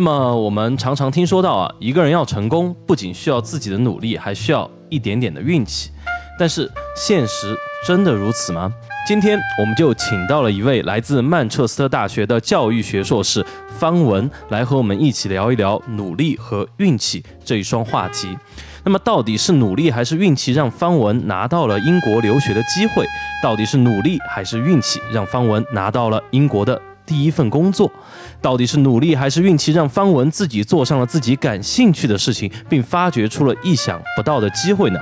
那么我们常常听说到啊，一个人要成功，不仅需要自己的努力，还需要一点点的运气。但是现实真的如此吗？今天我们就请到了一位来自曼彻斯特大学的教育学硕士方文，来和我们一起聊一聊努力和运气这一双话题。那么到底是努力还是运气让方文拿到了英国留学的机会？到底是努力还是运气让方文拿到了英国的第一份工作？到底是努力还是运气让方文自己做上了自己感兴趣的事情，并发掘出了意想不到的机会呢？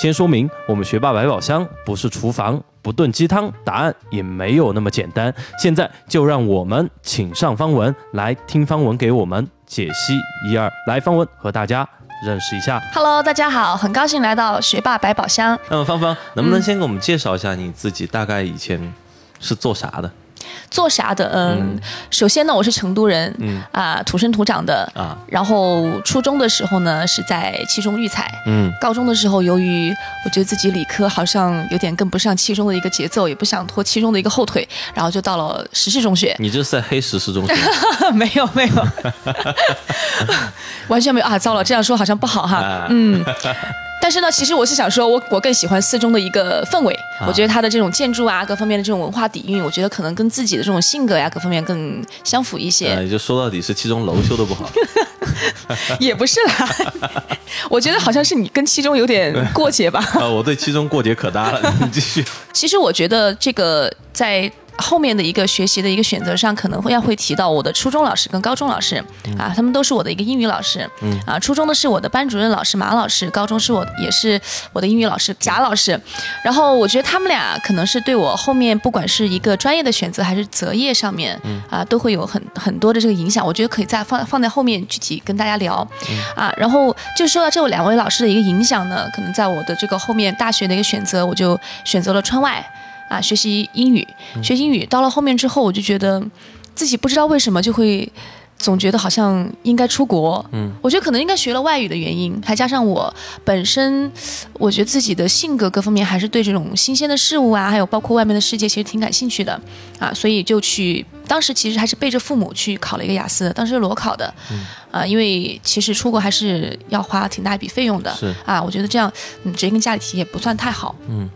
先说明，我们学霸百宝箱不是厨房，不炖鸡汤，答案也没有那么简单。现在就让我们请上方文来听方文给我们解析一二。来，方文和大家。认识一下，Hello，大家好，很高兴来到学霸百宝箱。那么芳芳，能不能先给我们介绍一下你自己？大概以前是做啥的？做啥的？嗯，首先呢，我是成都人，嗯啊，土生土长的啊。然后初中的时候呢，是在七中育才，嗯。高中的时候，由于我觉得自己理科好像有点跟不上七中的一个节奏，也不想拖七中的一个后腿，然后就到了石室中学。你这是在黑石室中学？没 有没有，完全没有啊！糟了，这样说好像不好哈。嗯。但是呢，其实我是想说，我我更喜欢四中的一个氛围。我觉得它的这种建筑啊，各方面的这种文化底蕴，我觉得可能跟自己的这种性格呀，各方面更相符一些。也就说到底是七中楼修的不好。也不是啦，我觉得好像是你跟七中有点过节吧。啊，我对七中过节可大了。你继续。其实我觉得这个在。后面的一个学习的一个选择上，可能会要会提到我的初中老师跟高中老师啊，他们都是我的一个英语老师。嗯啊，初中的是我的班主任老师马老师，高中是我也是我的英语老师贾老师。然后我觉得他们俩可能是对我后面不管是一个专业的选择还是择业上面，啊，都会有很很多的这个影响。我觉得可以再放放在后面具体跟大家聊。啊，然后就说到这两位老师的一个影响呢，可能在我的这个后面大学的一个选择，我就选择了川外。啊，学习英语，学英语到了后面之后，我就觉得自己不知道为什么就会总觉得好像应该出国。嗯，我觉得可能应该学了外语的原因，还加上我本身，我觉得自己的性格各方面还是对这种新鲜的事物啊，还有包括外面的世界，其实挺感兴趣的啊，所以就去当时其实还是背着父母去考了一个雅思，当时裸考的。嗯，啊，因为其实出国还是要花挺大一笔费用的。是啊，我觉得这样嗯，直接跟家里提也不算太好。嗯。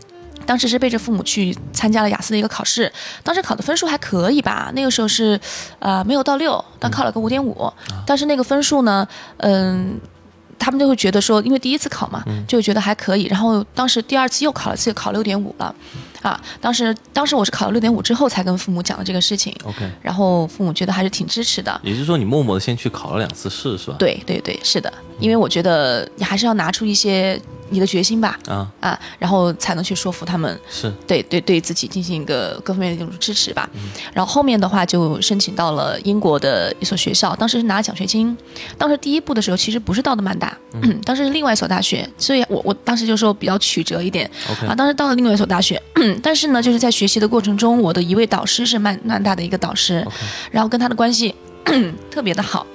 当时是背着父母去参加了雅思的一个考试，当时考的分数还可以吧？那个时候是，呃，没有到六，但考了个五点五。但是那个分数呢，嗯，他们就会觉得说，因为第一次考嘛，就觉得还可以。然后当时第二次又考了次，考六点五了。啊，当时当时我是考了六点五之后才跟父母讲的这个事情。OK。然后父母觉得还是挺支持的。也就是说，你默默的先去考了两次试，是吧？对对对，是的。因为我觉得你还是要拿出一些。你的决心吧，啊啊，然后才能去说服他们，是对对对自己进行一个各方面的这种支持吧。然后后面的话就申请到了英国的一所学校，当时是拿奖学金。当时第一步的时候其实不是到的曼大，当时是另外一所大学，所以我我当时就说比较曲折一点。啊，当时到了另外一所大学，但是呢，就是在学习的过程中，我的一位导师是曼曼大的一个导师，然后跟他的关系 特别的好。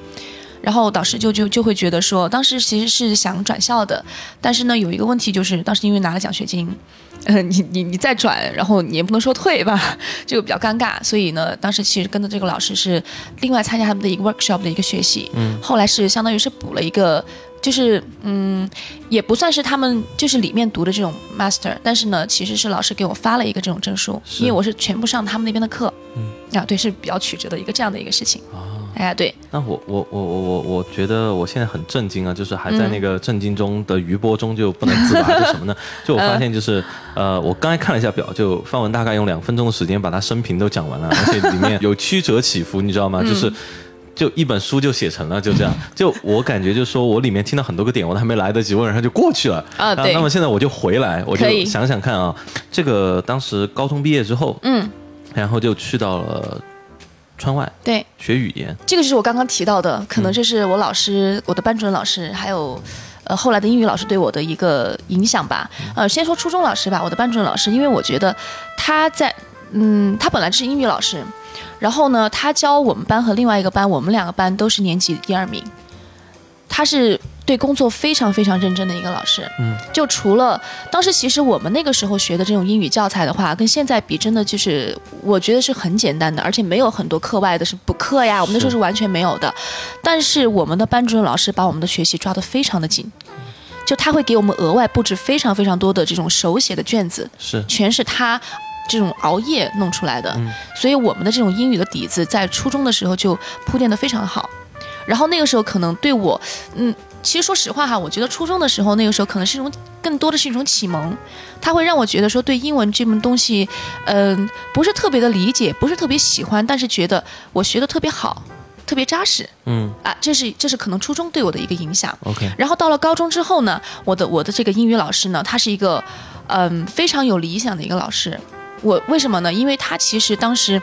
然后导师就就就会觉得说，当时其实是想转校的，但是呢，有一个问题就是，当时因为拿了奖学金，呃，你你你再转，然后你也不能说退吧，这个比较尴尬，所以呢，当时其实跟着这个老师是另外参加他们的一个 workshop 的一个学习，嗯，后来是相当于是补了一个，就是嗯，也不算是他们就是里面读的这种 master，但是呢，其实是老师给我发了一个这种证书，因为我是全部上他们那边的课，嗯，啊，对，是比较曲折的一个这样的一个事情。哎呀，对，那我我我我我我觉得我现在很震惊啊，就是还在那个震惊中的余波中就不能自拔，就什么呢？就我发现就是呃，我刚才看了一下表，就范文大概用两分钟的时间把他生平都讲完了，而且里面有曲折起伏，你知道吗？就是就一本书就写成了，就这样。就我感觉就是说我里面听到很多个点，我都还没来得及问，然后就过去了啊。对。那么现在我就回来，我就想想看啊，这个当时高中毕业之后，嗯，然后就去到了。川外对，学语言。这个就是我刚刚提到的，可能这是我老师、我的班主任老师，还有呃后来的英语老师对我的一个影响吧。呃，先说初中老师吧，我的班主任老师，因为我觉得他在嗯，他本来是英语老师，然后呢，他教我们班和另外一个班，我们两个班都是年级第二名。他是对工作非常非常认真的一个老师，嗯，就除了当时其实我们那个时候学的这种英语教材的话，跟现在比，真的就是我觉得是很简单的，而且没有很多课外的是补课呀，我们那时候是完全没有的。但是我们的班主任老师把我们的学习抓得非常的紧，就他会给我们额外布置非常非常多的这种手写的卷子，是。全是他这种熬夜弄出来的，所以我们的这种英语的底子在初中的时候就铺垫得非常好。然后那个时候可能对我，嗯，其实说实话哈，我觉得初中的时候那个时候可能是一种更多的是一种启蒙，它会让我觉得说对英文这门东西，嗯、不是特别的理解，不是特别喜欢，但是觉得我学的特别好，特别扎实嗯啊，这是这是可能初中对我的一个影响。，OK，然后到了高中之后呢，我的我的这个英语老师呢，他是一个嗯非常有理想的一个老师。我为什么呢？因为他其实当时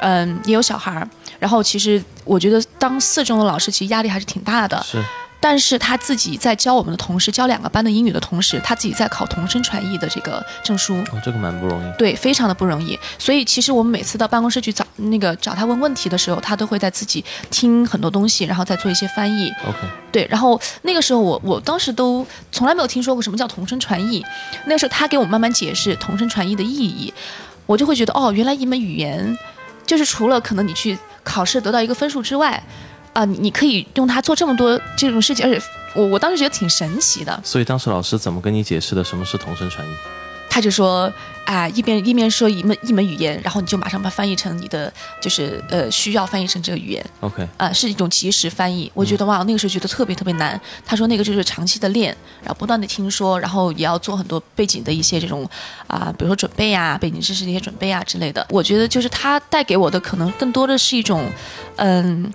嗯也有小孩儿，然后其实我觉得当四中的老师其实压力还是挺大的。是但是他自己在教我们的同时，教两个班的英语的同时，他自己在考同声传译的这个证书。哦，这个蛮不容易。对，非常的不容易。所以其实我们每次到办公室去找那个找他问问题的时候，他都会在自己听很多东西，然后再做一些翻译。OK，对，然后那个时候我我当时都从来没有听说过什么叫同声传译，那个时候他给我慢慢解释同声传译的意义，我就会觉得哦，原来一门语言就是除了可能你去考试得到一个分数之外，啊、你可以用它做这么多这种事情，而且我我当时觉得挺神奇的。所以当时老师怎么跟你解释的什么是同声传译？他就说啊、一边一边说一门一门语言，然后你就马上把它翻译成你的就是呃需要翻译成这个语言。OK，啊、是一种即时翻译。我觉得哇，那个时候觉得特别特别难。他说那个就是长期的练，然后不断的听说，然后也要做很多背景的一些这种啊、比如说准备啊，背景知识的一些准备啊之类的。我觉得就是他带给我的可能更多的是一种，嗯，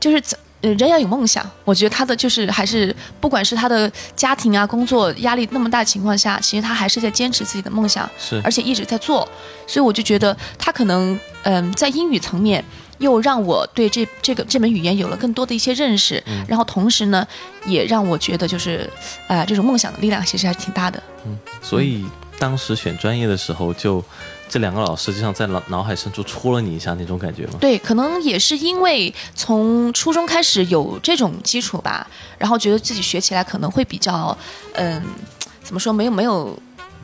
就是怎。呃，人要有梦想，我觉得他的就是还是不管是他的家庭啊、工作压力那么大的情况下，其实他还是在坚持自己的梦想，是而且一直在做，所以我就觉得他可能嗯、在英语层面又让我对这这个这门语言有了更多的一些认识，然后同时呢，也让我觉得就是啊、这种梦想的力量其实还是挺大的。嗯所以当时选专业的时候，就这两个老师就像在脑脑海深处戳了你一下那种感觉吗？对，可能也是因为从初中开始有这种基础吧，然后觉得自己学起来可能会比较嗯、怎么说没有没有。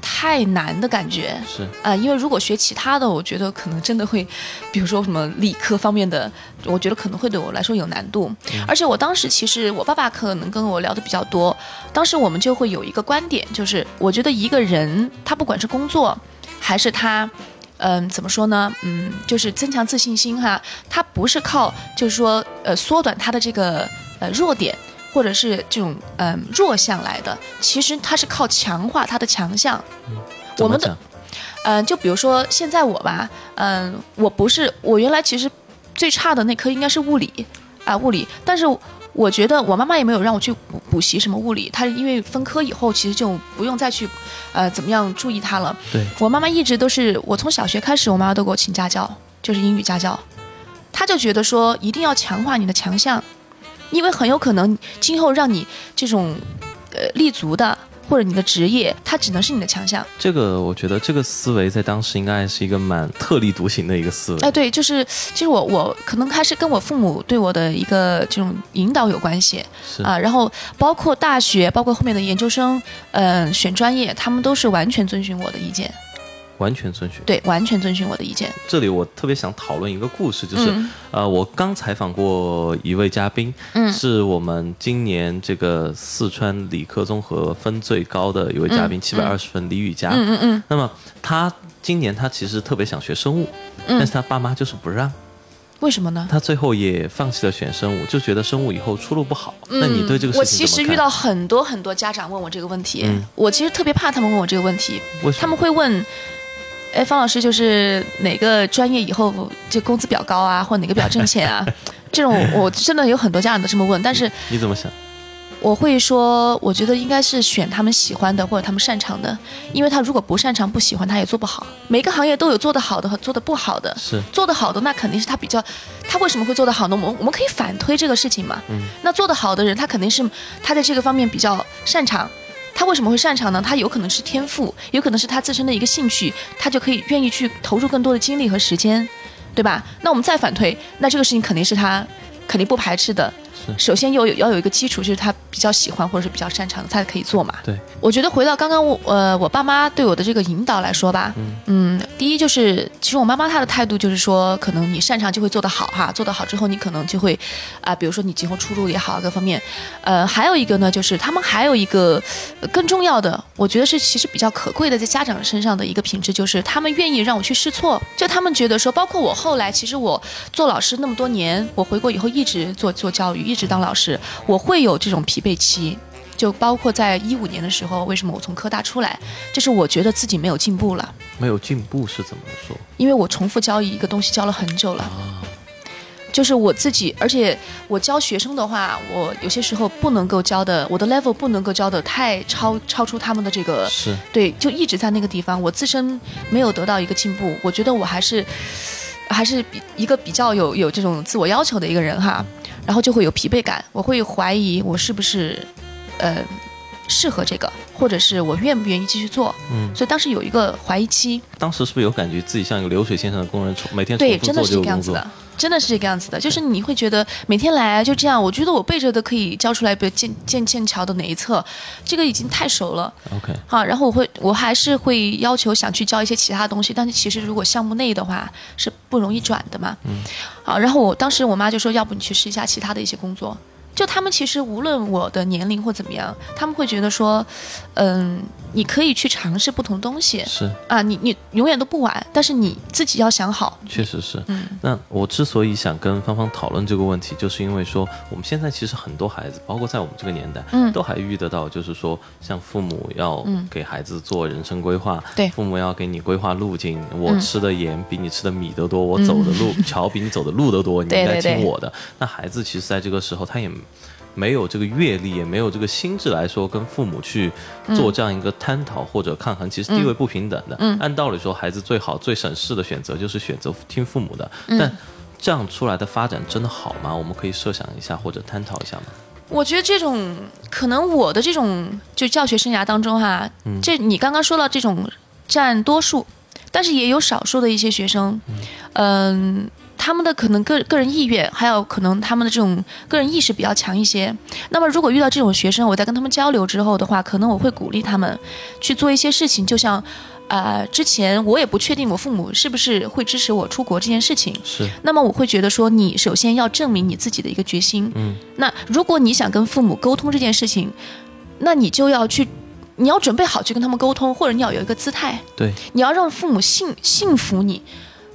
太难的感觉是啊、因为如果学其他的，我觉得可能真的会，比如说什么理科方面的，我觉得可能会对我来说有难度。而且我当时其实我爸爸可能跟我聊的比较多，当时我们就会有一个观点，就是我觉得一个人他不管是工作还是他。嗯，怎么说呢？嗯，就是增强自信心哈，他不是靠就是说呃缩短他的这个呃弱点，或者是这种嗯、弱项来的，其实他是靠强化他的强项。我们的？嗯，就比如说现在我吧，嗯，我不是我原来其实最差的那科应该是物理啊，物理，但是我觉得我妈妈也没有让我去补补习什么物理，她因为分科以后其实就不用再去呃怎么样注意她了。对，我妈妈一直都是我从小学开始，我妈妈都给我请家教，就是英语家教，她就觉得说一定要强化你的强项，因为很有可能今后让你这种呃立足的或者你的职业，它只能是你的强项。这个我觉得这个思维在当时应该是一个蛮特立独行的一个思维。哎，对，就是其实我我可能还是跟我父母对我的一个这种引导有关系是啊，然后包括大学，包括后面的研究生，嗯、选专业，他们都是完全遵循我的意见，完全遵循。对，完全遵循我的意见。这里我特别想讨论一个故事，就是、嗯呃，我刚采访过一位嘉宾，嗯是我们今年这个四川理科综合分最高的一位嘉宾，嗯七百二十分，李雨佳。嗯嗯嗯，那么他今年他其实特别想学生物，嗯但是他爸妈就是不让，为什么呢？他最后也放弃了选生物，就觉得生物以后出路不好。那你对这个事情我？其实遇到很多很多家长问我这个问题，嗯我其实特别怕他们问我这个问题，他们会问。哎，方老师，就是哪个专业以后就工资比较高啊，或者哪个比较挣钱啊？这种我真的有很多家长都这么问，但是你怎么想？我会说，我觉得应该是选他们喜欢的或者他们擅长的，因为他如果不擅长、不喜欢，他也做不好。每个行业都有做得好的和做得不好的，是做得好的那肯定是他比较，他为什么会做得好呢？我们我们可以反推这个事情嘛。嗯。那做得好的人，他肯定是他在这个方面比较擅长。他为什么会擅长呢？他有可能是天赋，有可能是他自身的一个兴趣，他就可以愿意去投入更多的精力和时间，对吧？那我们再反推，那这个事情肯定是他肯定不排斥的。首先有有要有一个基础，就是他比较喜欢或者是比较擅长的，他可以做嘛。对，我觉得回到刚刚我呃我爸妈对我的这个引导来说吧，嗯，第一就是其实我妈妈她的态度就是说，可能你擅长就会做得好哈，做得好之后你可能就会啊，比如说你今后出路也好，各方面，呃，还有一个呢就是他们还有一个更重要的，我觉得是其实比较可贵的在家长身上的一个品质，就是他们愿意让我去试错，就他们觉得说，包括我后来其实我做老师那么多年，我回国以后一直做做教育。一直当老师，我会有这种疲惫期，就包括在一五年的时候，为什么我从科大出来，就是我觉得自己没有进步了。没有进步是怎么说？因为我重复教一个东西教了很久了，就是我自己，而且我教学生的话，我有些时候不能够教的，我的 level 不能够教的太超超出他们的这个，是对，就一直在那个地方，我自身没有得到一个进步，我觉得我还是还是比一个比较有有这种自我要求的一个人哈。然后就会有疲惫感，我会怀疑我是不是，呃，适合这个，或者是我愿不愿意继续做。嗯，所以当时有一个怀疑期。当时是不是有感觉自己像一个流水线上的工人，每天对，真的是这个样子的。真的是这个样子的，就是你会觉得每天来就这样，我觉得我背着的可以教出来，比如剑剑剑桥的哪一侧，这个已经太熟了。OK，好，然后我会我还是会要求想去教一些其他东西，但是其实如果项目内的话是不容易转的嘛。嗯，好，然后我当时我妈就说，要不你去试一下其他的一些工作。就他们其实无论我的年龄或怎么样，他们会觉得说，嗯，你可以去尝试不同东西，是啊，你你永远都不晚，但是你自己要想好。确实是，嗯。那我之所以想跟芳芳讨论这个问题，就是因为说我们现在其实很多孩子，包括在我们这个年代，嗯，都还遇得到，就是说像父母要给孩子做人生规划，对，父母要给你规划路径，我吃的盐比你吃的米都多，我走的路桥比你走的路都多，你应该听我的。那孩子其实在这个时候，他也。没有这个阅历，也没有这个心智来说，跟父母去做这样一个探讨或者抗衡，其实地位不平等的。按道理说，孩子最好最省事的选择就是选择听父母的。但这样出来的发展真的好吗？我们可以设想一下或者探讨一下吗？我觉得这种可能我的这种就教学生涯当中哈，这你刚刚说到这种占多数，但是也有少数的一些学生，嗯。他们的可能个个人意愿，还有可能他们的这种个人意识比较强一些。那么，如果遇到这种学生，我在跟他们交流之后的话，可能我会鼓励他们去做一些事情。就像，呃，之前我也不确定我父母是不是会支持我出国这件事情。是。那么我会觉得说，你首先要证明你自己的一个决心。嗯。那如果你想跟父母沟通这件事情，那你就要去，你要准备好去跟他们沟通，或者你要有一个姿态。对。你要让父母信信服你。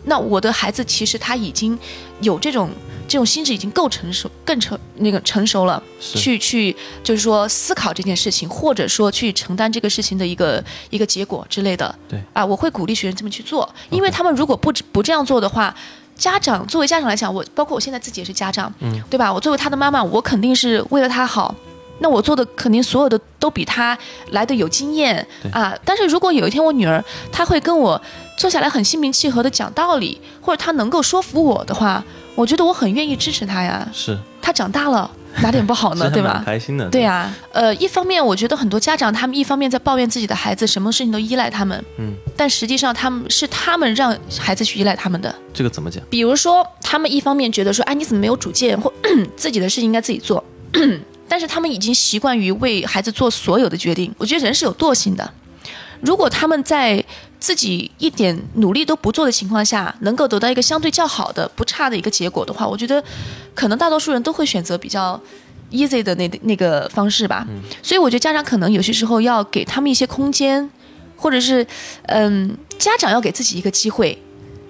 那我的孩子其实他已经有这种这种心智已经够成熟，更成那个成熟了，去去就是说思考这件事情，或者说去承担这个事情的一个一个结果之类的。对啊，我会鼓励学生这么去做，因为他们如果不不这样做的话，家长作为家长来讲，我包括我现在自己也是家长，嗯，对吧？我作为他的妈妈，我肯定是为了他好。那我做的肯定所有的都比他来的有经验啊！但是如果有一天我女儿她会跟我坐下来很心平气和的讲道理，或者他能够说服我的话，我觉得我很愿意支持他呀。是，他长大了哪点不好呢？对吧？开心的。对呀，呃，一方面我觉得很多家长他们一方面在抱怨自己的孩子什么事情都依赖他们，嗯，但实际上他们是他们让孩子去依赖他们的。这个怎么讲？比如说他们一方面觉得说，哎，你怎么没有主见，或 自己的事情应该自己做。但是他们已经习惯于为孩子做所有的决定。我觉得人是有惰性的，如果他们在自己一点努力都不做的情况下，能够得到一个相对较好的、不差的一个结果的话，我觉得可能大多数人都会选择比较 easy 的那那个方式吧。所以我觉得家长可能有些时候要给他们一些空间，或者是嗯，家长要给自己一个机会。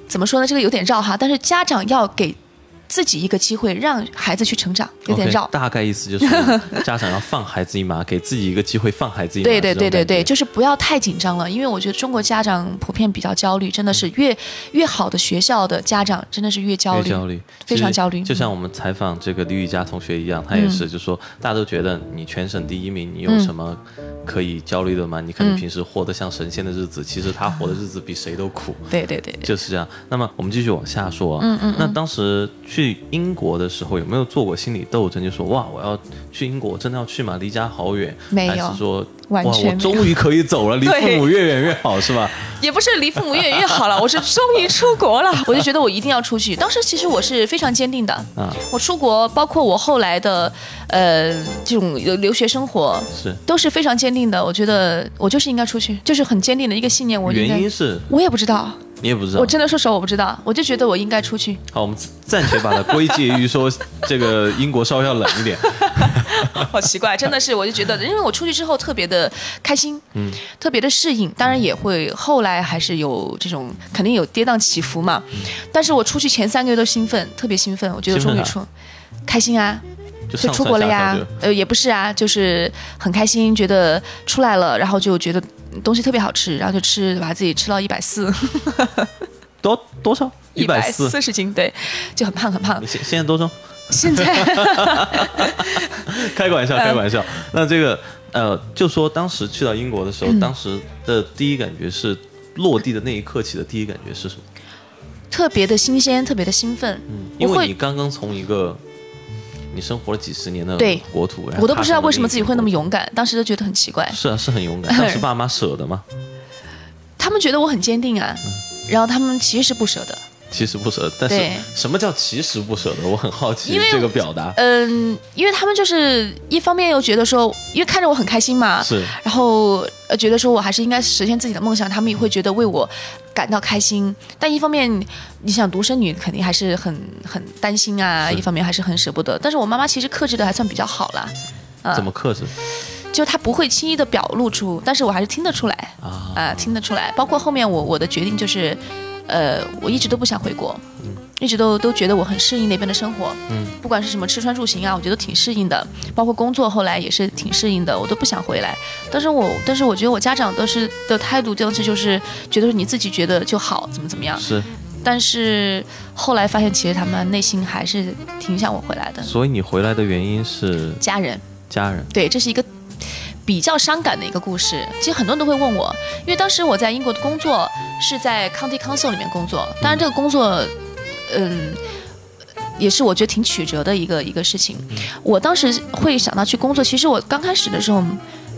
怎么说呢？这个有点绕哈，但是家长要给。自己一个机会，让孩子去成长，有点绕。大概意思就是 家长要放孩子一马，给自己一个机会放孩子一马。对对对对对，就是不要太紧张了，因为我觉得中国家长普遍比较焦虑，真的是越越好的学校的家长真的是越焦虑。越焦虑，非常焦虑就像我们采访这个李雨佳同学一样，他也是，就说大家都觉得你全省第一名，你有嗯什么可以焦虑的吗？你看你平时活得像神仙的日子，其实他活的日子比谁都苦。对对对，就是这样。那么我们继续往下说啊。嗯嗯。那当时去英国的时候，有没有做过心理斗争？就说哇，我要去英国，真的要去吗？离家好远。没有还是说哇，我完全没有终于可以走了，离父母越远越好，是吧？也不是离父母越远越好了，我是终于出国了，我就觉得我一定要出去。当时其实我是非常坚定的，啊，我出国，包括我后来的呃这种留留学生活，是。都是非常坚定的。我觉得我就是应该出去，就是很坚定的一个信念。我原因，是我也不知道，你也不知道我。真的说实话我不知道，我就觉得我应该出去。好，我们暂且把它归结于说这个英国稍微要冷一点。好奇怪，真的是，我就觉得，因为我出去之后特别的开心，嗯，特别的适应，当然也会后来还是有这种肯定有跌宕起伏嘛，但是我出去前三个月都兴奋，特别兴奋，我觉得终于出，开心啊，就就出国了呀呃，也不是啊，就是很开心，觉得出来了，然后就觉得东西特别好吃，然后就吃，把自己吃到一百四，多多少？一百四。四十斤，对，就很胖很胖。现现在多重？现在 开个玩笑，嗯开个玩笑。那这个呃，就说当时去到英国的时候，当时的第一感觉是落地的那一刻起的第一感觉是什么？特别的新鲜，特别的兴奋，嗯因为你刚刚从一个你生活了几十年的对国土，我都不知道为什么自己会那么勇敢，当时都觉得很奇怪。是啊，是很勇敢。当时爸妈舍得吗？他们觉得我很坚定啊，然后他们其实不舍得。其实不舍得，但是什么叫其实不舍得？我很好奇这个表达。嗯，因为他们就是一方面又觉得说，因为看着我很开心嘛，是然后呃觉得说我还是应该实现自己的梦想，他们也会觉得为我感到开心。但一方面，你想独生女肯定还是很很担心啊，一方面还是很舍不得。但是我妈妈其实克制的还算比较好啦，啊怎么克制就她不会轻易的表露出，但是我还是听得出来啊？啊、听得出来。包括后面我我的决定就是，呃，我一直都不想回国。一直都都觉得我很适应那边的生活，嗯，不管是什么吃穿住行啊，我觉得挺适应的，包括工作后来也是挺适应的，我都不想回来。但是我但是我觉得我家长都是的态度当时就是觉得你自己觉得就好，怎么怎么样。是，但是后来发现，其实他们内心还是挺想我回来的。所以你回来的原因是家人，家人。对，这是一个比较伤感的一个故事。其实很多人都会问我，因为当时我在英国的工作是在 County Council 里面工作，当然这个工作，嗯。也是我觉得挺曲折的一个一个事情。我当时会想到去工作，其实我刚开始的时候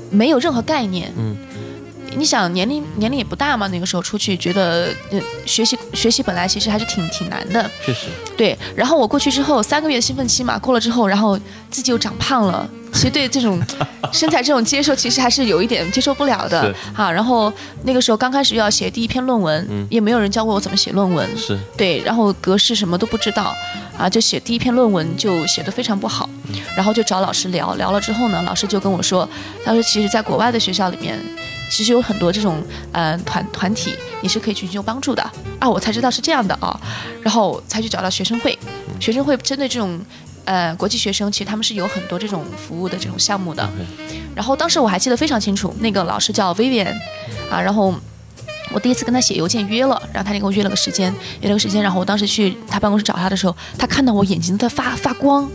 没有任何概念。嗯，你想年龄年龄也不大嘛，那个时候出去觉得，呃，学习学习本来其实还是挺挺难的。确实，对，然后我过去之后三个月的兴奋期嘛，过了之后，然后自己又长胖了。其实对这种 身材这种接受，其实还是有一点接受不了的哈啊。然后那个时候刚开始又要写第一篇论文，嗯也没有人教过我怎么写论文，是对，然后格式什么都不知道啊，就写第一篇论文就写得非常不好，然后就找老师聊聊了之后呢，老师就跟我说，他说其实在国外的学校里面，其实有很多这种呃团团体你是可以去寻求帮助的。啊，我才知道是这样的啊，然后才去找到学生会，学生会针对这种。呃，国际学生其实他们是有很多这种服务的这种项目的，然后当时我还记得非常清楚，那个老师叫 Vivian，啊，然后我第一次跟他写邮件约了，然后他就跟我约了个时间，约了个时间，然后我当时去他办公室找他的时候，他看到我眼睛在发发光，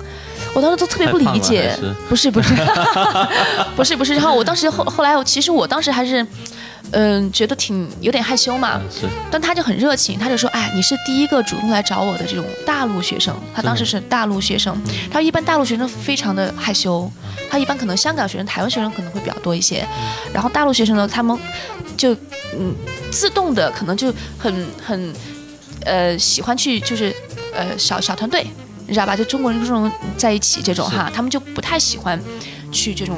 我当时都特别不理解是，不是 不是不是不是，然后我当时后后来我其实我当时还是。嗯，觉得挺有点害羞嘛，但他就很热情，他就说：“哎，你是第一个主动来找我的这种大陆学生。”他当时是大陆学生，他一般大陆学生非常的害羞，他一般可能香港学生、台湾学生可能会比较多一些，然后大陆学生呢，他们就嗯自动的可能就很很呃喜欢去就是呃小小团队，你知道吧？就中国人这种在一起这种哈，他们就不太喜欢去这种。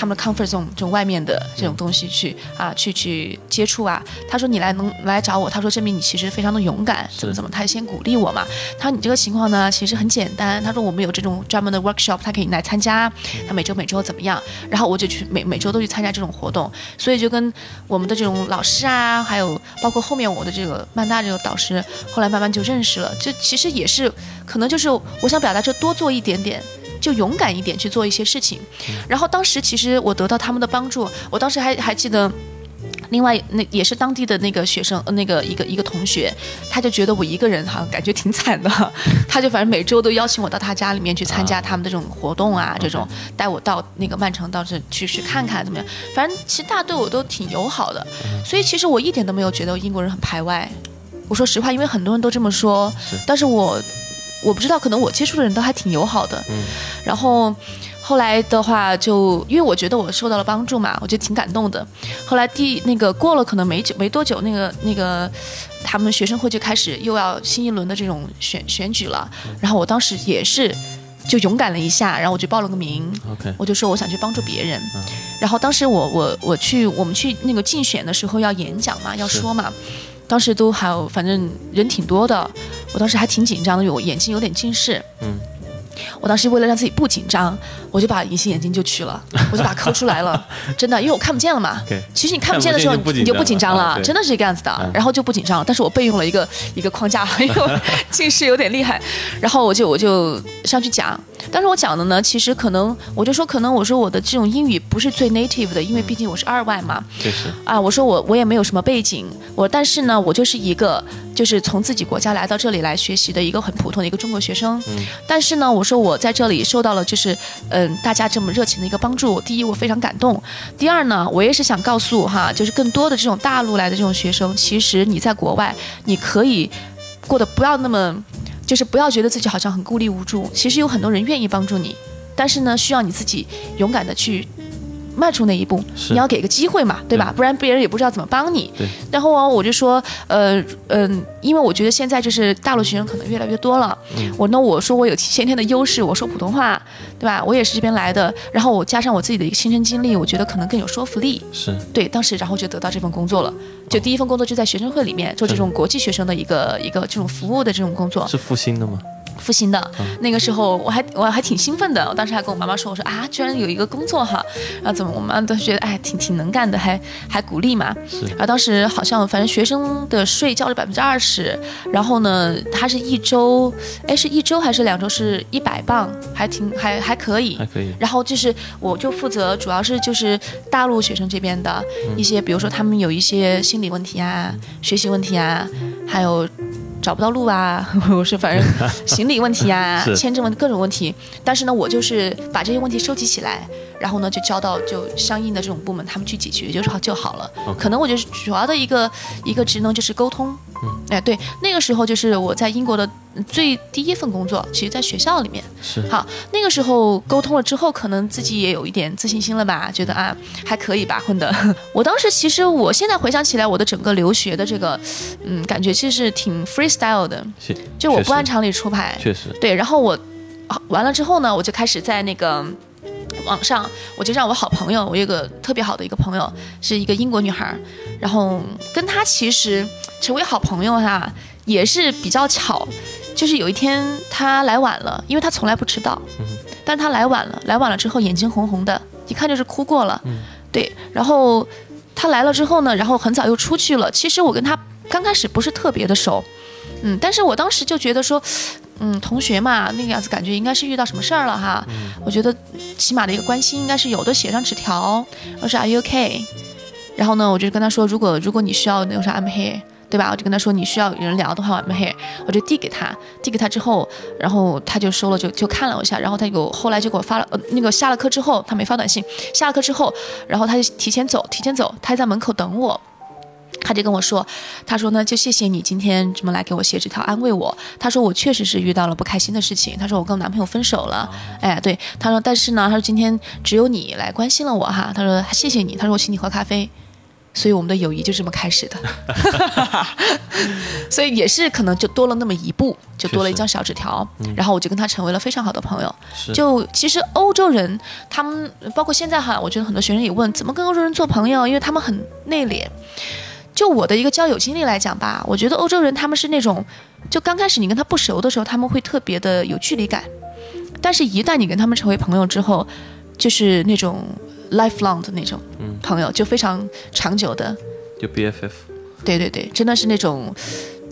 他们的 comfort zone 这种外面的这种东西去啊，去去接触啊。他说你来能来找我，他说证明你其实非常的勇敢，怎么怎么，他先鼓励我嘛。他说你这个情况呢，其实很简单。他说我们有这种专门的 workshop，他可以来参加。他每周每周怎么样？然后我就去每每周都去参加这种活动，所以就跟我们的这种老师啊，还有包括后面我的这个曼大这个导师，后来慢慢就认识了。这其实也是可能就是我想表达，就多做一点点。就勇敢一点去做一些事情，然后当时其实我得到他们的帮助，我当时还还记得，另外那也是当地的那个学生，那个一个一个同学，他就觉得我一个人好像感觉挺惨的，他就反正每周都邀请我到他家里面去参加他们的这种活动啊，这种带我到那个曼城到这去去看看怎么样，反正其实大家对我都挺友好的，所以其实我一点都没有觉得英国人很排外。我说实话，因为很多人都这么说，但是我。我不知道，可能我接触的人都还挺友好的。嗯，然后后来的话，就因为我觉得我受到了帮助嘛，我就挺感动的。后来第那个过了可能没久没多久，那个那个他们学生会就开始又要新一轮的这种选选举了。然后我当时也是就勇敢了一下，然后我就报了个名。OK，我就说我想去帮助别人。然后当时我我我去我们去那个竞选的时候要演讲嘛，要说嘛。当时都还有，反正人挺多的，我当时还挺紧张的，因为我眼睛有点近视。嗯。我当时为了让自己不紧张，我就把隐形眼镜就取了，我就把它抠出来了，真的，因为我看不见了嘛。其实你看不见的时候，你就不紧张了，真的是这个样子的。然后就不紧张了，但是我备用了一个一个框架，因为近视有点厉害。然后我就我就上去讲，但是我讲的呢，其实可能我就说，可能我说我的这种英语不是最 native 的，因为毕竟我是二外嘛。确实。啊，我说我我也没有什么背景，我但是呢，我就是一个就是从自己国家来到这里来学习的一个很普通的一个中国学生。嗯。但是呢，我说我。在这里受到了就是，嗯，大家这么热情的一个帮助。第一，我非常感动；第二呢，我也是想告诉哈，就是更多的这种大陆来的这种学生，其实你在国外，你可以过得不要那么，就是不要觉得自己好像很孤立无助。其实有很多人愿意帮助你，但是呢，需要你自己勇敢的去。迈出那一步，你要给个机会嘛，对吧？不然别人也不知道怎么帮你。然后啊，我就说，呃，嗯，因为我觉得现在就是大陆学生可能越来越多了。我那我说我有先天的优势，我说普通话，对吧？我也是这边来的，然后我加上我自己的一个亲身经历，我觉得可能更有说服力。是对，当时然后就得到这份工作了。就第一份工作就在学生会里面做这种国际学生的一个一个这种服务的这种工作。是复兴的吗？复兴的那个时候，我还我还挺兴奋的。我当时还跟我妈妈说：“我说啊，居然有一个工作哈，然后怎么我妈都觉得哎，挺挺能干的，还还鼓励嘛。”然后当时好像反正学生的税交了百分之二十，然后呢，他是一周，哎，是一周还是两周？是一百磅，还挺还还可以。还可以。然后就是我就负责，主要是就是大陆学生这边的一些，比如说他们有一些心理问题啊，学习问题啊，还有。找不到路啊，我是反正 行李问题啊，签证问各种问题，但是呢，我就是把这些问题收集起来，然后呢就交到就相应的这种部门，他们去解决就是好就好了。可能我就是主要的一个一个职能就是沟通。嗯，哎，对，那个时候就是我在英国的最第一份工作，其实在学校里面。是。好，那个时候沟通了之后，可能自己也有一点自信心了吧，觉得啊还可以吧混的。我当时其实我现在回想起来，我的整个留学的这个，嗯，感觉其实挺 freestyle 的。是。就我不按常理出牌。确实。对，然后我完了之后呢，我就开始在那个网上，我就让我好朋友，我有个特别好的一个朋友，是一个英国女孩，然后跟她其实。成为好朋友哈，也是比较巧，就是有一天他来晚了，因为他从来不迟到，但他来晚了，来晚了之后眼睛红红的，一看就是哭过了，对，然后他来了之后呢，然后很早又出去了。其实我跟他刚开始不是特别的熟，嗯，但是我当时就觉得说，嗯，同学嘛，那个样子感觉应该是遇到什么事儿了哈，我觉得起码的一个关心应该是有的，写上纸条，我说 Are you okay？然后呢，我就跟他说，如果如果你需要那个啥 I'm here。对吧？我就跟他说，你需要有人聊的话，我们嘿，我就递给他，递给他之后，然后他就收了，就就看了我一下，然后他有后来就给我发了，呃，那个下了课之后，他没发短信，下了课之后，然后他就提前走，提前走，他还在门口等我，他就跟我说，他说呢，就谢谢你今天这么来给我写纸条安慰我，他说我确实是遇到了不开心的事情，他说我跟我男朋友分手了，哎，对，他说但是呢，他说今天只有你来关心了我哈，他说谢谢你，他说我请你喝咖啡。所以我们的友谊就这么开始的，所以也是可能就多了那么一步，就多了一张小纸条，然后我就跟他成为了非常好的朋友。就其实欧洲人，他们包括现在哈，我觉得很多学生也问怎么跟欧洲人做朋友，因为他们很内敛。就我的一个交友经历来讲吧，我觉得欧洲人他们是那种，就刚开始你跟他不熟的时候，他们会特别的有距离感，但是一旦你跟他们成为朋友之后，就是那种。Lifelong 的那种朋友，就非常长久的，就 BFF。对对对，真的是那种，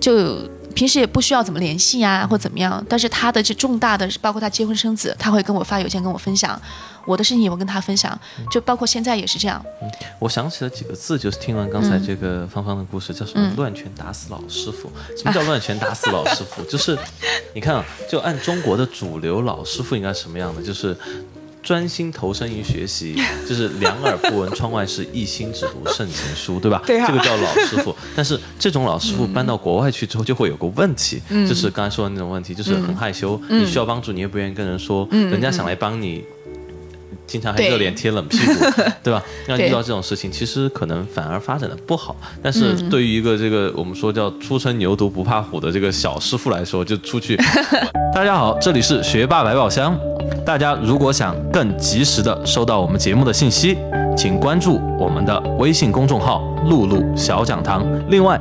就平时也不需要怎么联系呀，或怎么样。但是他的这重大的，包括他结婚生子，他会跟我发邮件跟我分享我的事情，也会跟他分享。就包括现在也是这样。我想起了几个字，就是听完刚才这个芳芳的故事，叫什么“乱拳打死老师傅”。什么叫“乱拳打死老师傅”？就是你看啊，就按中国的主流老师傅应该什么样的？就是。专心投身于学习，就是两耳不闻窗外事，一心只读圣贤书，对吧？对这个叫老师傅。但是这种老师傅搬到国外去之后，就会有个问题，就是刚才说的那种问题，就是很害羞，你需要帮助，你也不愿意跟人说，人家想来帮你，经常还热脸贴冷屁股，对吧？那遇到这种事情，其实可能反而发展的不好。但是对于一个这个我们说叫初生牛犊不怕虎的这个小师傅来说，就出去。大家好，这里是学霸百宝箱。大家如果想更及时的收到我们节目的信息，请关注我们的微信公众号“露露小讲堂”。另外，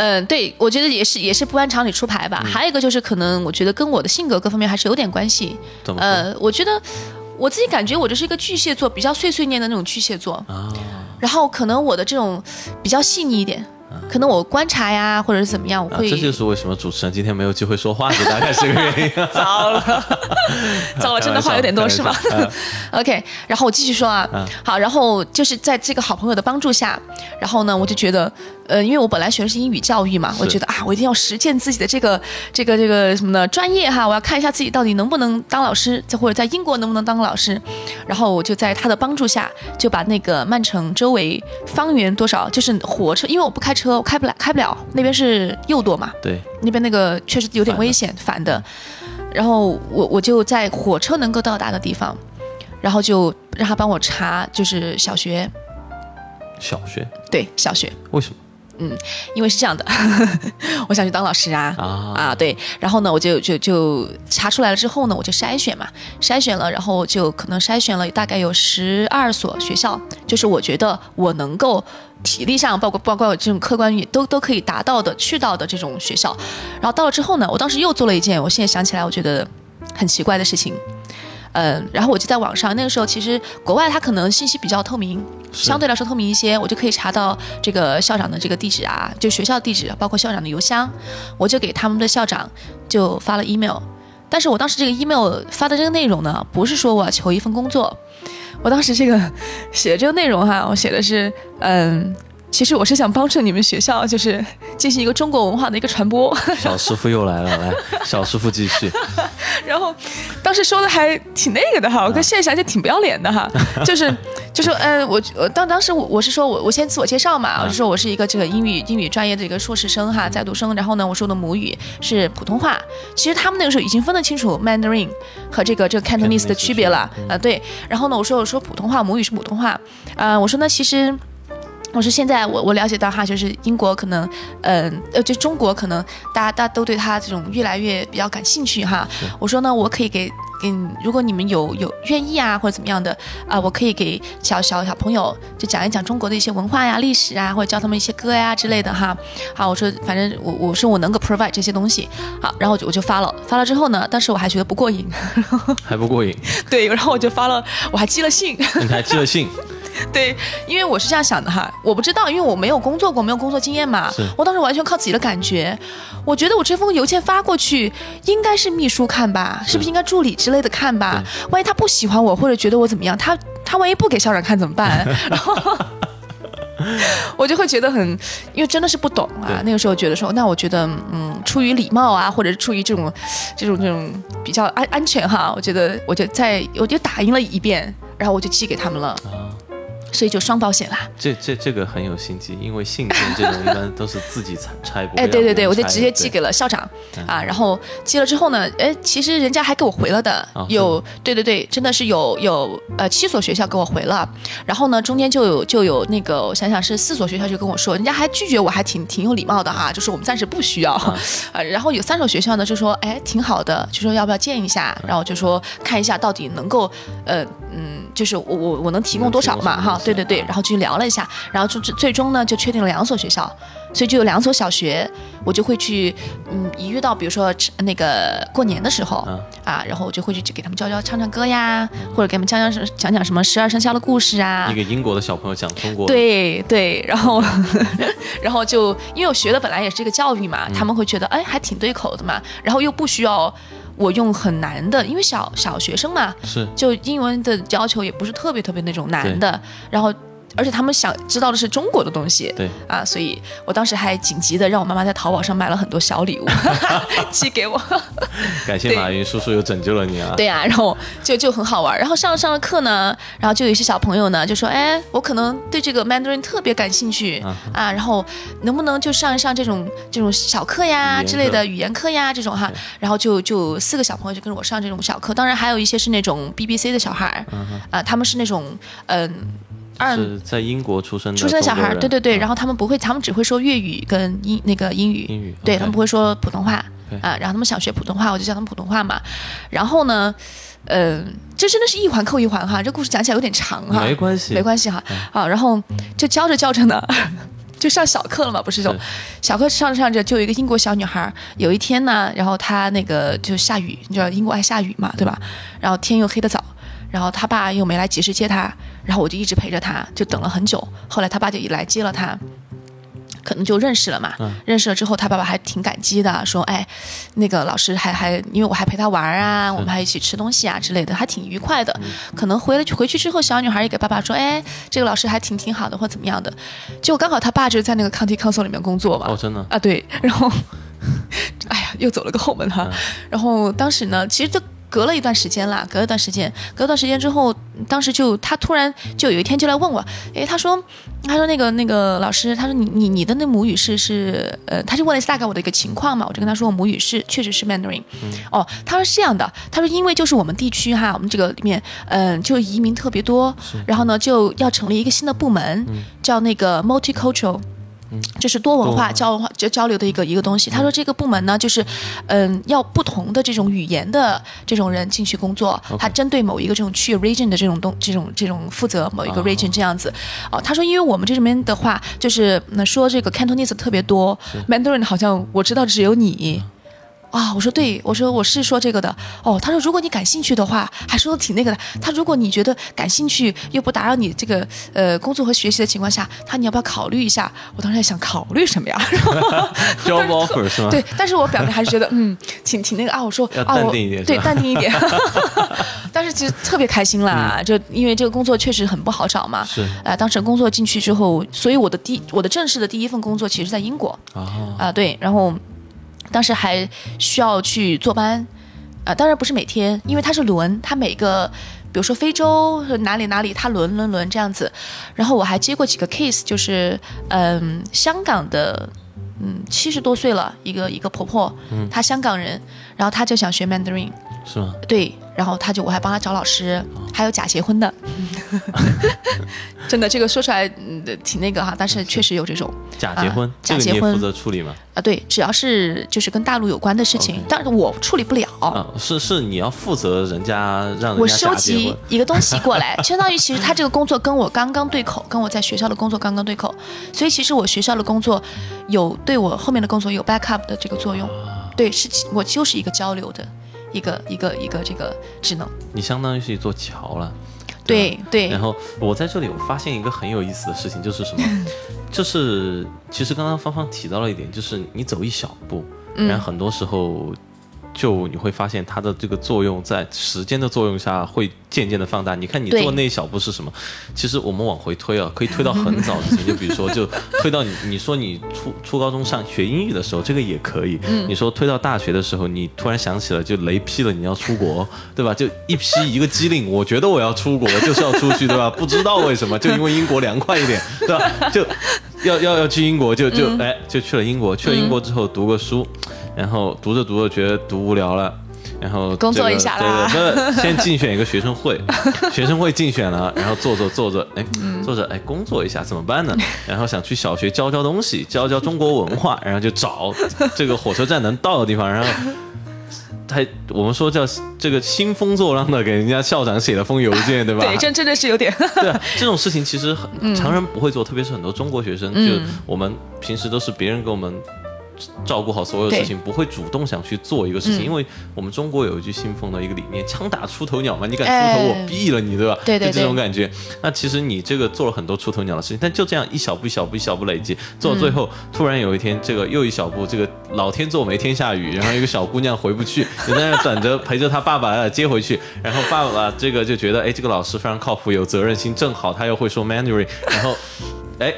嗯，对，我觉得也是，也是不按常理出牌吧。还有一个就是，可能我觉得跟我的性格各方面还是有点关系。呃，我觉得我自己感觉我就是一个巨蟹座，比较碎碎念的那种巨蟹座啊。然后可能我的这种比较细腻一点，可能我观察呀，或者是怎么样，我会。这就是为什么主持人今天没有机会说话，大概是个原因。糟了，糟了，真的话有点多是吗？OK，然后我继续说啊，好，然后就是在这个好朋友的帮助下，然后呢，我就觉得。呃，因为我本来学的是英语教育嘛，我觉得啊，我一定要实践自己的这个这个这个什么呢专业哈，我要看一下自己到底能不能当老师，在或者在英国能不能当老师。然后我就在他的帮助下，就把那个曼城周围方圆多少，就是火车，因为我不开车，我开不了，开不了，那边是右舵嘛，对，那边那个确实有点危险，反的。然后我我就在火车能够到达的地方，然后就让他帮我查，就是小学，小学，对，小学，为什么？嗯，因为是这样的，我想去当老师啊啊对，然后呢，我就就就查出来了之后呢，我就筛选嘛，筛选了，然后就可能筛选了大概有十二所学校，就是我觉得我能够体力上，包括包括这种客观都都可以达到的去到的这种学校，然后到了之后呢，我当时又做了一件我现在想起来我觉得很奇怪的事情。嗯，然后我就在网上，那个时候其实国外它可能信息比较透明，相对来说透明一些，我就可以查到这个校长的这个地址啊，就学校地址，包括校长的邮箱，我就给他们的校长就发了 email。但是我当时这个 email 发的这个内容呢，不是说我要求一份工作，我当时这个写的这个内容哈，我写的是嗯。其实我是想帮助你们学校，就是进行一个中国文化的一个传播。小师傅又来了，来，小师傅继续。然后当时说的还挺那个的哈，我跟现在想起来挺不要脸的哈，就是就说，嗯，我我当当时我我是说我我先自我介绍嘛，我就说我是一个这个英语英语专业的一个硕士生哈，在读生。然后呢，我说的母语是普通话。其实他们那个时候已经分得清楚 Mandarin 和这个这个 Cantonese 的区别了啊，对。然后呢，我说我说普通话母语是普通话，啊，我说那其实。我说现在我我了解到哈，就是英国可能，嗯呃，就中国可能大家大家都对他这种越来越比较感兴趣哈。我说呢，我可以给给，如果你们有有愿意啊或者怎么样的啊，我可以给小小小朋友就讲一讲中国的一些文化呀、历史啊，或者教他们一些歌呀之类的哈。好，我说反正我我说我能够 provide 这些东西。好，然后我就我就发了，发了之后呢，当时我还觉得不过瘾，还不过瘾。对，然后我就发了，我还寄了信。你还寄了信？对，因为我是这样想的哈，我不知道，因为我没有工作过，没有工作经验嘛。我当时完全靠自己的感觉，我觉得我这封邮件发过去，应该是秘书看吧，是不是应该助理之类的看吧？万一他不喜欢我，或者觉得我怎么样，他他万一不给校长看怎么办？然后。我就会觉得很，因为真的是不懂啊。那个时候觉得说，那我觉得，嗯，出于礼貌啊，或者是出于这种、这种、这种比较安安全哈，我觉得我就在我就打印了一遍，然后我就寄给他们了，啊，所以就双保险啦。这这这个很有心机，因为信件这种一般都是自己拆拆，不会哎，对对对，我就直接寄给了校长啊，然后寄了之后呢，哎，其实人家还给我回了的哦，有，对对对，真的是有有呃七所学校给我回了，然后呢中间就有就有那个我想想是四所学校就跟我说，人家还拒绝我还挺挺有礼貌的哈，就是我们暂时不需要，啊，然后有三所学校呢就说哎挺好的，就说要不要见一下，然后就说看一下到底能够呃嗯就是我我我能提供多少嘛哈，对对对，然后就聊了一下，然后就最最终呢就确定了两所学校，所以就有两所小学，我就会去，嗯，一遇到比如说那个过年的时候、嗯。啊，然后我就会去给他们教教唱唱歌呀，或者给他们讲讲讲讲什么十二生肖的故事啊。一。个英国的小朋友讲中国的，对对，然后 然后就因为我学的本来也是这个教育嘛，他们会觉得哎还挺对口的嘛，然后又不需要我用很难的，因为小小学生嘛，是。就英文的要求也不是特别特别那种难的，然后而且他们想知道的是中国的东西，对。啊，所以我当时还紧急的让我妈妈在淘宝上买了很多小礼物 寄给我，感谢马云叔叔又拯救了你啊！对。啊，然后就就很好玩，然后上上了课呢，然后就有一些小朋友呢就说，哎，我可能对这个 Mandarin 特别感兴趣。啊。啊，然后能不能就上一上这种这种小课呀之类的语言课呀这种哈，然后就就四个小朋友就跟着我上这种小课，当然还有一些是那种 BBC 的小孩啊，他们是那种嗯。二是在英国出生的出生小孩对对对，啊然后他们不会，他们只会说粤语跟英那个英语，英语对他们不会说普通话对啊，然后他们想学普通话，我就教他们普通话嘛。然后呢，呃，这真的是一环扣一环哈，这故事讲起来有点长哈，没关系，没关系哈。啊，然后就教着教着呢。就上小课了嘛，不是这种小课上着上着，就有一个英国小女孩，有一天呢，然后她那个就下雨，你知道英国爱下雨嘛，对吧？然后天又黑得早，然后他爸又没来及时接他，然后我就一直陪着他，就等了很久。后来他爸就一来接了他，可能就认识了嘛。嗯认识了之后，他爸爸还挺感激的，说：“哎，那个老师还还因为我还陪他玩啊，我们还一起吃东西啊之类的，还挺愉快的。可能回了回去之后，小女孩也给爸爸说：‘哎，这个老师还挺挺好的，或怎么样的。’结果刚好他爸就是在那个 county council 里面工作嘛。哦，真的啊，对，然后，哎呀，又走了个后门哈。然后当时呢，其实就隔了一段时间啦，隔了一段时间，隔了段时间之后，当时就他突然就有一天就来问我，诶，他说，他说那个那个老师，他说你你你的那母语是是呃，他就问了一下大概我的一个情况嘛，我就跟他说我母语是确实是 Mandarin，、哦，他说是这样的，他说因为就是我们地区哈，我们这个里面嗯、就移民特别多，然后呢就要成立一个新的部门，叫那个 multicultural。这是多文化化交文化交交流的一个一个东西。他说这个部门呢，就是，嗯，要不同的这种语言的这种人进去工作，他针对某一个这种区域 region 的这种东这种这种负责某一个哦 region 这样子。哦，他说因为我们这里面的话，就是那说这个 Cantonese 特别多，Mandarin 好像我知道只有你。啊，我说对，我说我是说这个的哦。他说如果你感兴趣的话，还说的挺那个的。他如果你觉得感兴趣又不打扰你这个呃工作和学习的情况下，他你要不要考虑一下？我当时在想考虑什么呀？job offer 是吗？对，但是我表面还是觉得嗯挺挺那个啊。我说啊，我淡定一点对淡定一点。但是其实特别开心啦，嗯就因为这个工作确实很不好找嘛。是啊、当时工作进去之后，所以我的第我的正式的第一份工作其实在英国。啊，啊、对，然后当时还需要去坐班，啊、当然不是每天，因为它是轮，它每个，比如说非洲哪里哪里，它轮轮轮这样子。然后我还接过几个 case，就是嗯，香港的。嗯，七十多岁了，一个一个婆婆，她香港人，然后他就想学 Mandarin，是吗？对，然后他就我还帮他找老师，还有假结婚的，真的这个说出来嗯挺那个哈，但是确实有这种，假结婚啊，假结婚你负责处理吗？啊，对，只要是就是跟大陆有关的事情但是我处理不了。啊，是是你要负责人家让人我家收集一个东西过来，相当于其实他这个工作跟我刚刚对口，跟我在学校的工作刚刚对口，所以其实我学校的工作有对我后面的工作有 backup 的这个作用。对，是我就是一个交流的一个一个一个这个职能。你相当于是一座桥了。吧对对然后我在这里我发现一个很有意思的事情，就是什么？就是其实刚刚芳芳提到了一点，就是你走一小步，嗯然后很多时候就你会发现它的这个作用在时间的作用下会渐渐的放大。你看你做那一小步是什么？其实我们往回推啊，可以推到很早之前，就比如说就推到你你说你初初高中上学英语的时候，这个也可以。你说推到大学的时候，你突然想起了就雷劈了，你要出国，对吧？就一劈一个机灵，我觉得我要出国，就是要出去，对吧？不知道为什么，就因为英国凉快一点，对吧？就要要要去英国，就就、哎就去了英国，去了英国之后读个书，然后读着读着觉得读无聊了。然后、这个、工作一下啦对对，不是先竞选一个学生会，学生会竞选了，然后做着做着，哎，嗯做着哎，工作一下怎么办呢？然后想去小学教教东西，教教中国文化，然后就找这个火车站能到的地方，然后他我们说叫这个兴风作浪的给人家校长写了封邮件，对吧？对，这真的是有点。对啊，这种事情其实很常人不会做，特别是很多中国学生，嗯就我们平时都是别人给我们照顾好所有事情，不会主动想去做一个事情，嗯因为我们中国有一句信奉的一个理念：“枪打出头鸟嘛，你敢哎出头，我毙了你，对吧？”对对就这种感觉。那其实你这个做了很多出头鸟的事情，但就这样一小步一小步一小步累积，做到最后，突然有一天，这个又一小步，这个老天作美天下雨，然后一个小姑娘回不去，你在那等着陪着她爸爸接回去，然后爸爸这个就觉得，哎，这个老师非常靠谱，有责任心，正好他又会说 Mandarin，然后，哎。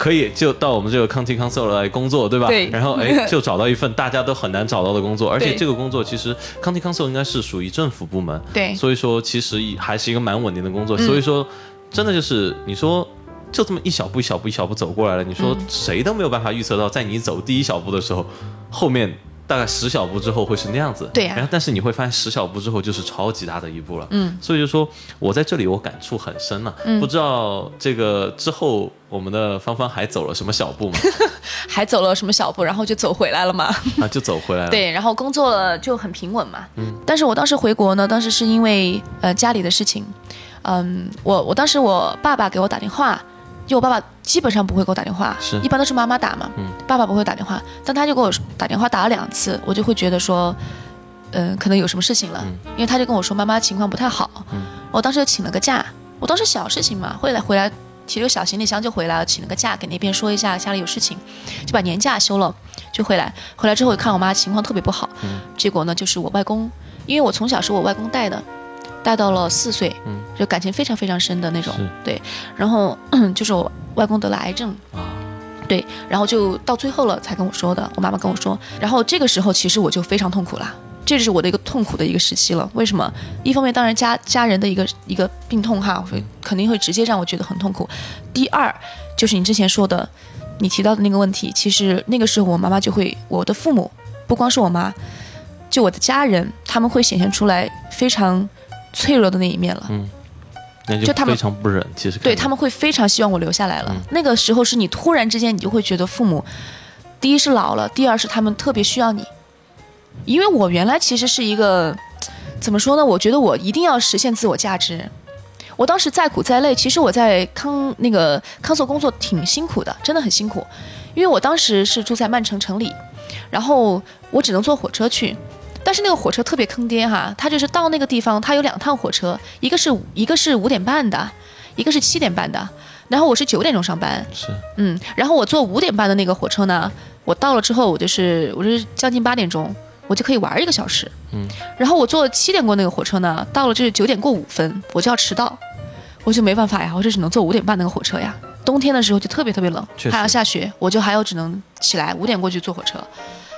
可以就到我们这个 county council 来工作，对吧？对然后哎，就找到一份大家都很难找到的工作，而且这个工作其实 county council 应该是属于政府部门，对所以说其实还是一个蛮稳定的工作。嗯所以说，真的就是你说就这么一小步一小步一小步走过来了，你说谁都没有办法预测到，在你走第一小步的时候，后面。大概十小步之后会是那样子，对呀然后但是你会发现十小步之后就是超级大的一步了，嗯，所以就说我在这里我感触很深了、嗯不知道这个之后我们的芳芳还走了什么小步吗？还走了什么小步，然后就走回来了嘛。啊，就走回来了，，对，然后工作就很平稳嘛。嗯。但是我当时回国呢，当时是因为呃家里的事情，嗯，我我当时我爸爸给我打电话，因为我爸爸基本上不会给我打电话，是。一般都是妈妈打嘛，嗯。爸爸不会打电话，但他就给我打电话打了两次，我就会觉得说，嗯、可能有什么事情了，嗯。因为他就跟我说妈妈情况不太好，嗯。我当时就请了个假，我当时小事情嘛，会来回来提了个小行李箱就回来了，请了个假给那边说一下家里有事情，就把年假休了，就回来。回来之后看我妈情况特别不好，嗯。结果呢就是我外公，因为我从小是我外公带的，带到了四岁，嗯。就感情非常非常深的那种，对。然后 就是我外公得了癌症，啊，对，然后就到最后了才跟我说的，我妈妈跟我说，然后这个时候其实我就非常痛苦啦，这就是我的一个痛苦的一个时期了。为什么？一方面当然家家人的一个一个病痛哈，会肯定会直接让我觉得很痛苦。第二就是你之前说的，你提到的那个问题，其实那个时候我妈妈就会，我的父母不光是我妈，就我的家人，他们会显现出来非常脆弱的那一面了。那就就他们非常不忍，其实对他们会非常希望我留下来了。嗯那个时候是你突然之间，你就会觉得父母，第一是老了，第二是他们特别需要你。因为我原来其实是一个怎么说呢？我觉得我一定要实现自我价值。我当时再苦再累，其实我在康那个康索工作挺辛苦的，真的很辛苦。因为我当时是住在曼城城里，然后我只能坐火车去，但是那个火车特别坑爹哈，它就是到那个地方，它有两趟火车，一个是一个是五点半的，一个是七点半的，然后我是九点钟上班，是。嗯，然后我坐五点半的那个火车呢，我到了之后，我就是我是将近八点钟，我就可以玩一个小时，嗯，然后我坐七点过那个火车呢，到了就是九点过五分，我就要迟到，我就没办法呀，我就只能坐五点半那个火车呀。冬天的时候就特别特别冷还要下雪，我就还要只能起来五点过去坐火车，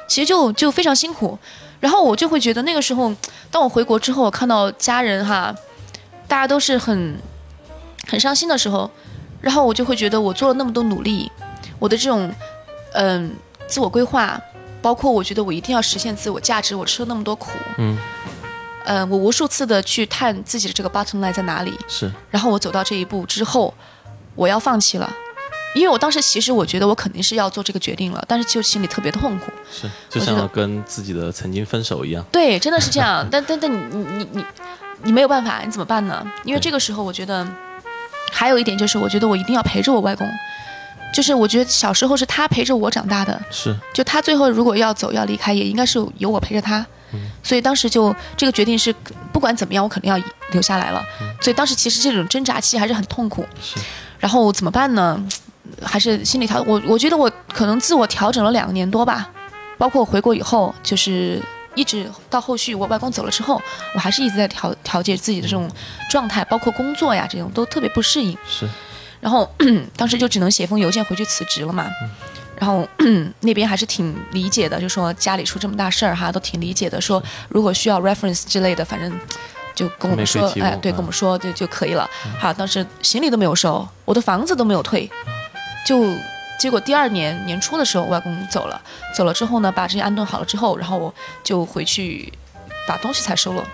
其实就就非常辛苦。然后我就会觉得那个时候，当我回国之后，我看到家人哈，大家都是很很伤心的时候，然后我就会觉得我做了那么多努力，我的这种嗯自我规划，包括我觉得我一定要实现自我价值，我吃了那么多苦，嗯。嗯，我无数次的去探自己的这个 bottom line 在哪里，是。然后我走到这一步之后，我要放弃了。因为我当时其实我觉得我肯定是要做这个决定了，但是就心里特别痛苦。是，就像跟自己的曾经分手一样，对，真的是这样。但但但你你你你你没有办法，你怎么办呢？因为这个时候，我觉得还有一点就是，我觉得我一定要陪着我外公。就是我觉得小时候是他陪着我长大的，是就他最后如果要走要离开，也应该是有我陪着他。所以当时就这个决定是，不管怎么样，我肯定要留下来了。所以当时其实这种挣扎期还是很痛苦。是然后怎么办呢？还是心理调我我觉得我可能自我调整了两年多吧，包括回国以后，就是一直到后续我外公走了之后，我还是一直在调调节自己的这种状态，包括工作呀这种都特别不适应。是，然后 当时就只能写封邮件回去辞职了嘛。然后 那边还是挺理解的，就说家里出这么大事儿哈，都挺理解的。说如果需要 reference 之类的，反正就跟我们说，哎，对，跟我们说就就可以了。好，当时行李都没有收，我的房子都没有退，就结果第二年年初的时候，外公走了，走了之后呢，把这些安顿好了之后，然后我就回去把东西才收了。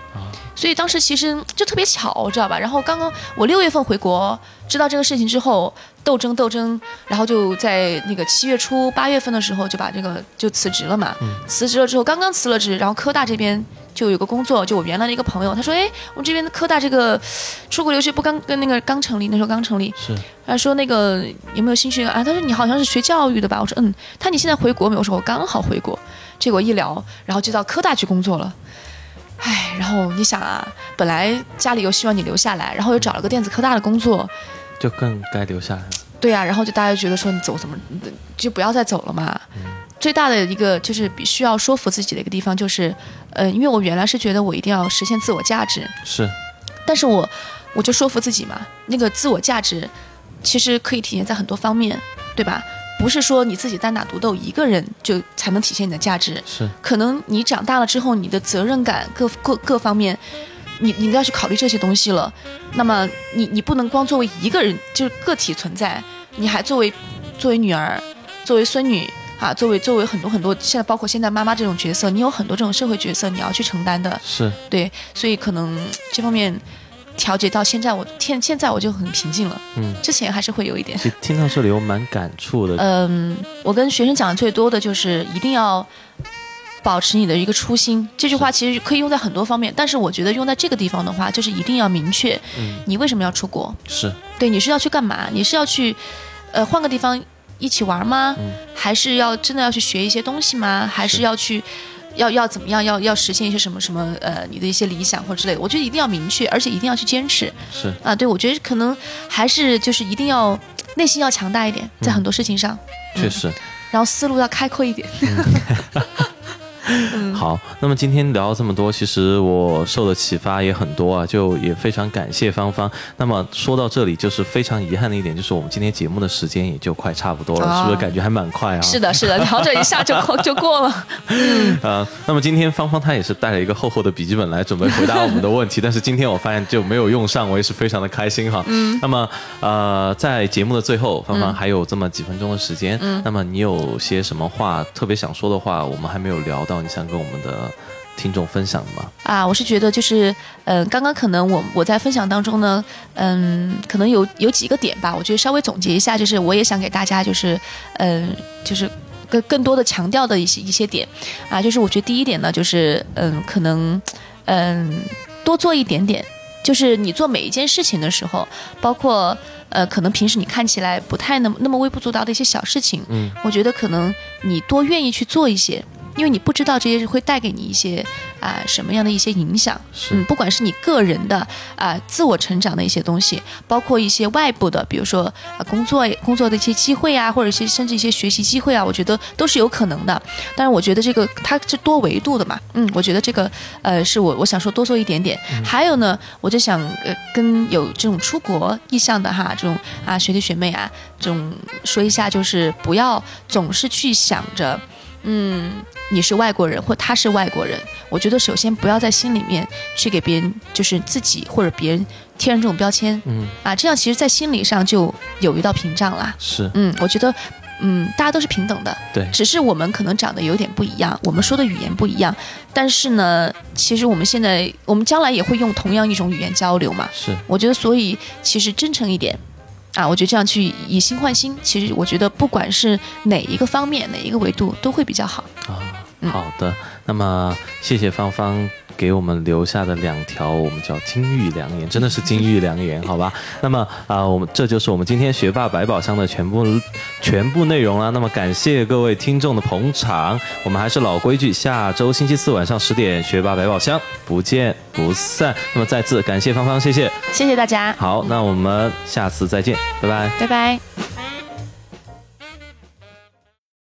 所以当时其实就特别巧，知道吧？然后刚刚我六月份回国，知道这个事情之后，斗争斗争，然后就在那个七月初八月份的时候就把这个就辞职了嘛。辞职了之后，刚刚辞了职，然后科大这边就有个工作，就我原来的一个朋友，他说：“哎，我们这边的科大这个出国留学不刚跟那个刚成立，那时候刚成立。”是。他说：“那个有没有兴趣啊？”他说：“你好像是学教育的吧？”我说：“嗯。”他你现在回国没有？我说：“我刚好回国。”结果一聊，然后就到科大去工作了。哎，然后你想啊，本来家里又希望你留下来，然后又找了个电子科大的工作，就更该留下来了。对呀，然后就大家觉得说你走怎么就不要再走了嘛。最大的一个就是必须要说服自己的一个地方就是，呃，因为我原来是觉得我一定要实现自我价值，是，但是我我就说服自己嘛，那个自我价值其实可以体现在很多方面，对吧？不是说你自己单打独斗一个人就才能体现你的价值，是可能你长大了之后，你的责任感各各各方面，你你都要去考虑这些东西了。那么你你不能光作为一个人就是个体存在，你还作为作为女儿，作为孙女啊，作为作为很多很多现在包括现在妈妈这种角色，你有很多这种社会角色你要去承担的。是对，所以可能这方面。调节到现在，我现现在我就很平静了。嗯，之前还是会有一点。听到这里，我蛮感触的。嗯，我跟学生讲的最多的就是一定要保持你的一个初心。这句话其实可以用在很多方面，但是我觉得用在这个地方的话，就是一定要明确，你为什么要出国？是对，你是要去干嘛？你是要去呃换个地方一起玩吗？还是要真的要去学一些东西吗？还是要去？要要怎么样？要要实现一些什么什么？呃，你的一些理想或者之类的，我觉得一定要明确，而且一定要去坚持。是啊，对，我觉得可能还是就是一定要内心要强大一点，在很多事情上。确实。然后思路要开阔一点。好，那么今天聊了这么多，其实我受的启发也很多啊，就也非常感谢芳芳。那么说到这里，就是非常遗憾的一点，就是我们今天节目的时间也就快差不多了，是不是感觉还蛮快啊？是的，是的，聊着一下就就过了。嗯，呃，那么今天芳芳她也是带了一个厚厚的笔记本来准备回答我们的问题，但是今天我发现就没有用上，我也是非常的开心哈。嗯，那么呃，在节目的最后，芳芳还有这么几分钟的时间，嗯，那么你有些什么话特别想说的话，我们还没有聊到。你想跟我们的听众分享的吗？啊，我是觉得就是，嗯，刚刚可能我我在分享当中呢，嗯，可能有有几个点吧，我觉得稍微总结一下，就是我也想给大家就是，嗯，就是更更多的强调的一些一些点，啊，就是我觉得第一点呢，就是嗯，可能嗯多做一点点，就是你做每一件事情的时候，包括呃，可能平时你看起来不太那么那么微不足道的一些小事情，嗯，我觉得可能你多愿意去做一些。因为你不知道这些会带给你一些啊什么样的一些影响，嗯，不管是你个人的啊自我成长的一些东西，包括一些外部的，比如说啊工作工作的一些机会啊，或者一些甚至一些学习机会啊，我觉得都是有可能的。但是我觉得这个它是多维度的嘛，嗯，我觉得这个呃是我我想说多做一点点。还有呢，我就想呃跟有这种出国意向的哈这种啊学弟学妹啊这种说一下，就是不要总是去想着。嗯，你是外国人，或他是外国人，我觉得首先不要在心里面去给别人，就是自己或者别人贴上这种标签。嗯，啊，这样其实，在心理上就有一道屏障啦。是，嗯，我觉得，嗯，大家都是平等的。对，只是我们可能长得有点不一样，我们说的语言不一样，但是呢，其实我们现在，我们将来也会用同样一种语言交流嘛。是，我觉得，所以其实真诚一点。啊，我觉得这样去以心换心，其实我觉得不管是哪一个方面、哪一个维度都会比较好。啊，好的，那么谢谢芳芳。给我们留下的两条，我们叫金玉良言，真的是金玉良言，好吧？那么啊，我们这就是我们今天学霸百宝箱的全部全部内容了。那么感谢各位听众的捧场，我们还是老规矩，下周星期四晚上十点，学霸百宝箱不见不散。那么再次感谢芳芳，谢谢，谢谢大家。好，那我们下次再见，拜拜，拜拜。